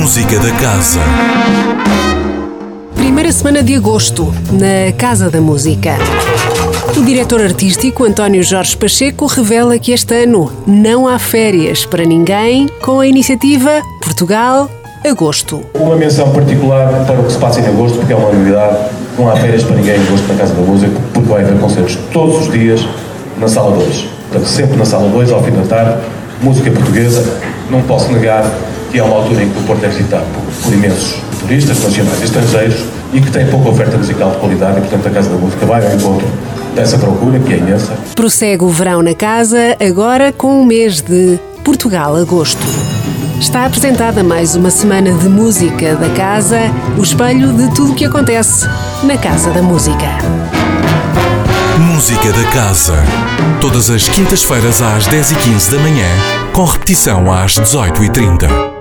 Música da Casa. Primeira semana de agosto, na Casa da Música. O diretor artístico António Jorge Pacheco revela que este ano não há férias para ninguém com a iniciativa Portugal Agosto. Uma menção particular para o que se passa em agosto, porque é uma novidade. Não há férias para ninguém em agosto na Casa da Música, porque vai haver concertos todos os dias na Sala 2. Portanto, sempre na Sala 2, ao fim da tarde, música portuguesa. Não posso negar que é uma altura em que o Porto é visitado por, por imensos turistas nacionais e estrangeiros e que tem pouca oferta musical de qualidade e, portanto, a Casa da Música vai ao encontro dessa procura, que é imensa. Prossegue o verão na casa, agora com o mês de Portugal Agosto. Está apresentada mais uma semana de música da casa, o espelho de tudo o que acontece na Casa da Música. Música da Casa. Todas as quintas-feiras às 10h15 da manhã, com repetição às 18h30.